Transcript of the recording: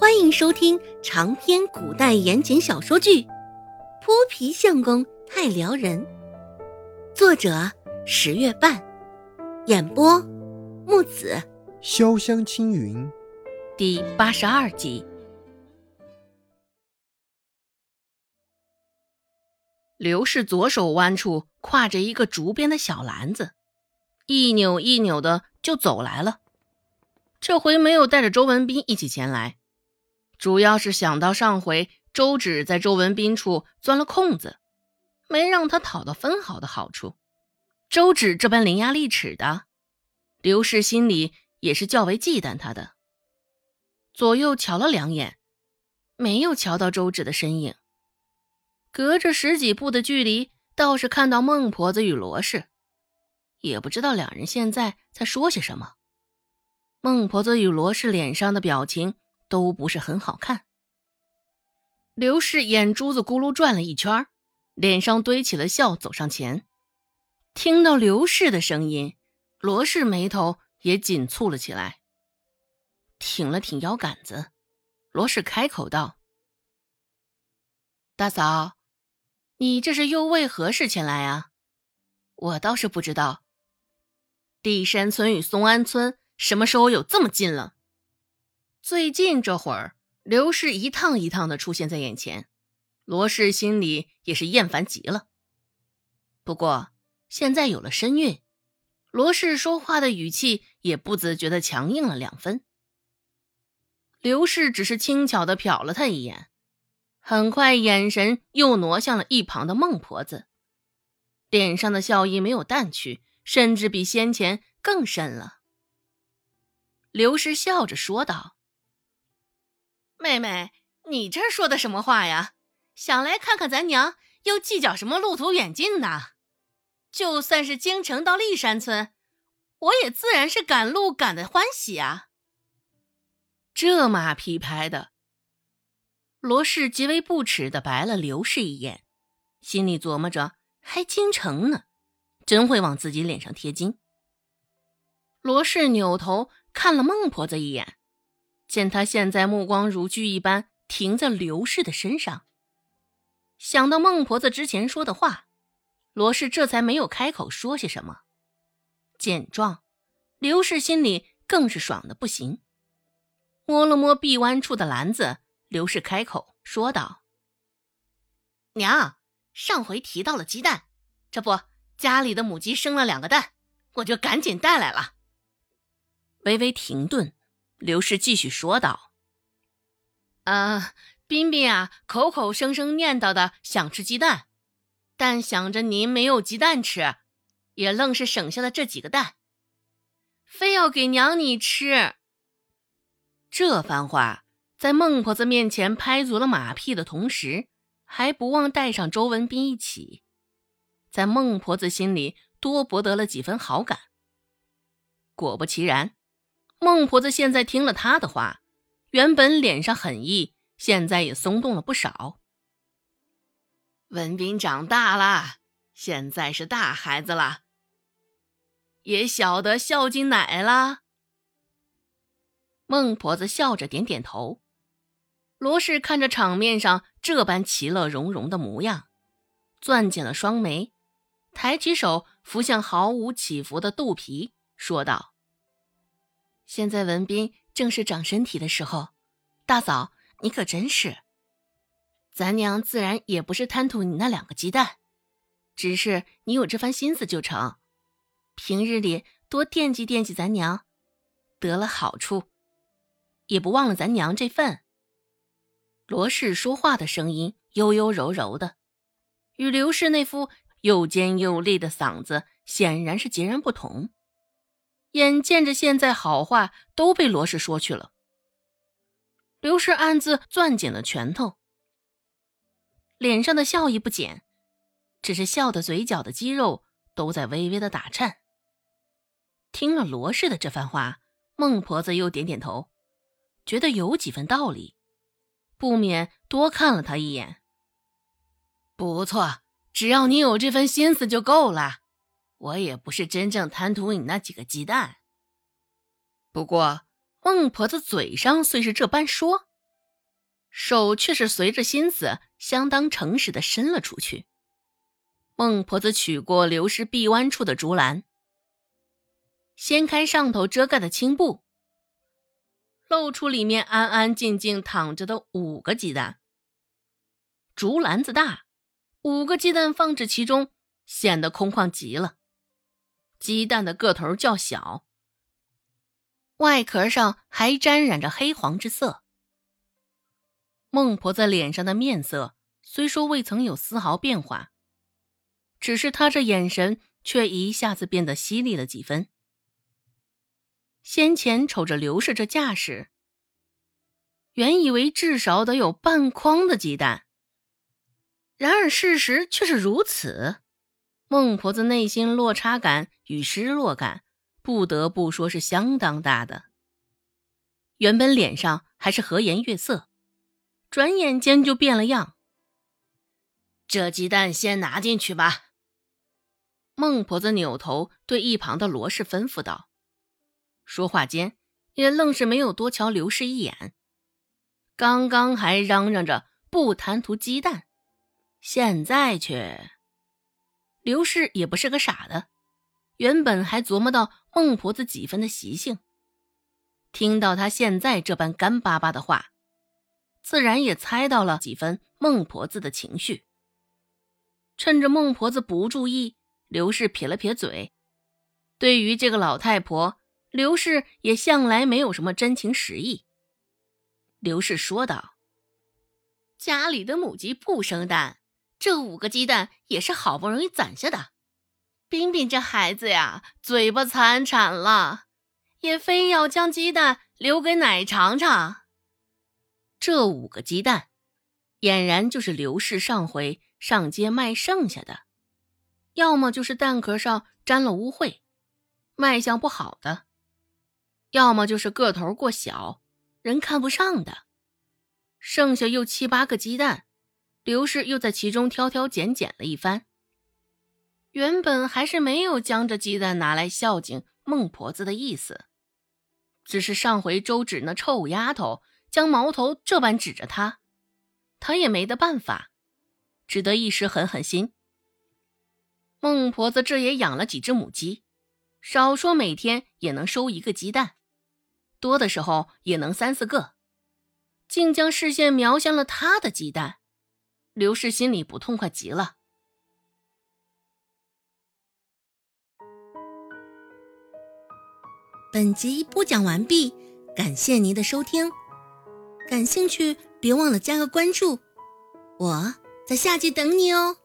欢迎收听长篇古代言情小说剧《泼皮相公太撩人》，作者十月半，演播木子潇湘青云，第八十二集。刘氏左手弯处挎着一个竹编的小篮子，一扭一扭的就走来了。这回没有带着周文斌一起前来。主要是想到上回周芷在周文斌处钻了空子，没让他讨到分毫的好处。周芷这般伶牙俐齿的，刘氏心里也是较为忌惮他的。左右瞧了两眼，没有瞧到周芷的身影。隔着十几步的距离，倒是看到孟婆子与罗氏，也不知道两人现在在说些什么。孟婆子与罗氏脸上的表情。都不是很好看。刘氏眼珠子咕噜转了一圈，脸上堆起了笑，走上前。听到刘氏的声音，罗氏眉头也紧蹙了起来，挺了挺腰杆子。罗氏开口道：“大嫂，你这是又为何事前来啊？我倒是不知道，地山村与松安村什么时候有这么近了？”最近这会儿，刘氏一趟一趟的出现在眼前，罗氏心里也是厌烦极了。不过现在有了身孕，罗氏说话的语气也不自觉的强硬了两分。刘氏只是轻巧的瞟了他一眼，很快眼神又挪向了一旁的孟婆子，脸上的笑意没有淡去，甚至比先前更深了。刘氏笑着说道。妹妹，你这说的什么话呀？想来看看咱娘，又计较什么路途远近呢？就算是京城到历山村，我也自然是赶路赶的欢喜啊。这马屁拍的，罗氏极为不耻的白了刘氏一眼，心里琢磨着：还京城呢，真会往自己脸上贴金。罗氏扭头看了孟婆子一眼。见他现在目光如炬一般停在刘氏的身上，想到孟婆子之前说的话，罗氏这才没有开口说些什么。见状，刘氏心里更是爽的不行，摸了摸臂弯处的篮子，刘氏开口说道：“娘，上回提到了鸡蛋，这不家里的母鸡生了两个蛋，我就赶紧带来了。”微微停顿。刘氏继续说道：“啊，彬彬啊，口口声声念叨的想吃鸡蛋，但想着您没有鸡蛋吃，也愣是省下了这几个蛋，非要给娘你吃。”这番话在孟婆子面前拍足了马屁的同时，还不忘带上周文斌一起，在孟婆子心里多博得了几分好感。果不其然。孟婆子现在听了他的话，原本脸上狠意，现在也松动了不少。文斌长大了，现在是大孩子了，也晓得孝敬奶了。孟婆子笑着点点头。罗氏看着场面上这般其乐融融的模样，攥紧了双眉，抬起手扶向毫无起伏的肚皮，说道。现在文斌正是长身体的时候，大嫂你可真是。咱娘自然也不是贪图你那两个鸡蛋，只是你有这番心思就成。平日里多惦记惦记咱娘，得了好处，也不忘了咱娘这份。罗氏说话的声音悠悠柔柔的，与刘氏那副又尖又利的嗓子显然是截然不同。眼见着现在好话都被罗氏说去了，刘氏暗自攥紧了拳头，脸上的笑意不减，只是笑的嘴角的肌肉都在微微的打颤。听了罗氏的这番话，孟婆子又点点头，觉得有几分道理，不免多看了他一眼。不错，只要你有这份心思就够了。我也不是真正贪图你那几个鸡蛋。不过孟婆子嘴上虽是这般说，手却是随着心思相当诚实的伸了出去。孟婆子取过刘氏臂弯处的竹篮，掀开上头遮盖的青布，露出里面安安静静躺着的五个鸡蛋。竹篮子大，五个鸡蛋放置其中，显得空旷极了。鸡蛋的个头较小，外壳上还沾染着黑黄之色。孟婆子脸上的面色虽说未曾有丝毫变化。只是他这眼神却一下子变得犀利了几分。先前瞅着刘氏这架势，原以为至少得有半筐的鸡蛋，然而事实却是如此。孟婆子内心落差感与失落感，不得不说是相当大的。原本脸上还是和颜悦色，转眼间就变了样。这鸡蛋先拿进去吧。孟婆子扭头对一旁的罗氏吩咐道：“说话间，也愣是没有多瞧刘氏一眼。刚刚还嚷嚷着不贪图鸡蛋，现在却……刘氏也不是个傻的，原本还琢磨到孟婆子几分的习性，听到她现在这般干巴巴的话，自然也猜到了几分孟婆子的情绪。趁着孟婆子不注意。”刘氏撇了撇嘴，对于这个老太婆，刘氏也向来没有什么真情实意。刘氏说道：“家里的母鸡不生蛋，这五个鸡蛋也是好不容易攒下的。彬彬这孩子呀，嘴巴残产了，也非要将鸡蛋留给奶尝尝。这五个鸡蛋，俨然就是刘氏上回上街卖剩下的。”要么就是蛋壳上沾了污秽，卖相不好的；要么就是个头过小，人看不上的。剩下又七八个鸡蛋，刘氏又在其中挑挑拣拣了一番。原本还是没有将这鸡蛋拿来孝敬孟婆子的意思，只是上回周芷那臭丫头将矛头这般指着他，他也没得办法，只得一时狠狠心。孟婆子这也养了几只母鸡，少说每天也能收一个鸡蛋，多的时候也能三四个，竟将视线瞄向了他的鸡蛋，刘氏心里不痛快极了。本集播讲完毕，感谢您的收听，感兴趣别忘了加个关注，我在下集等你哦。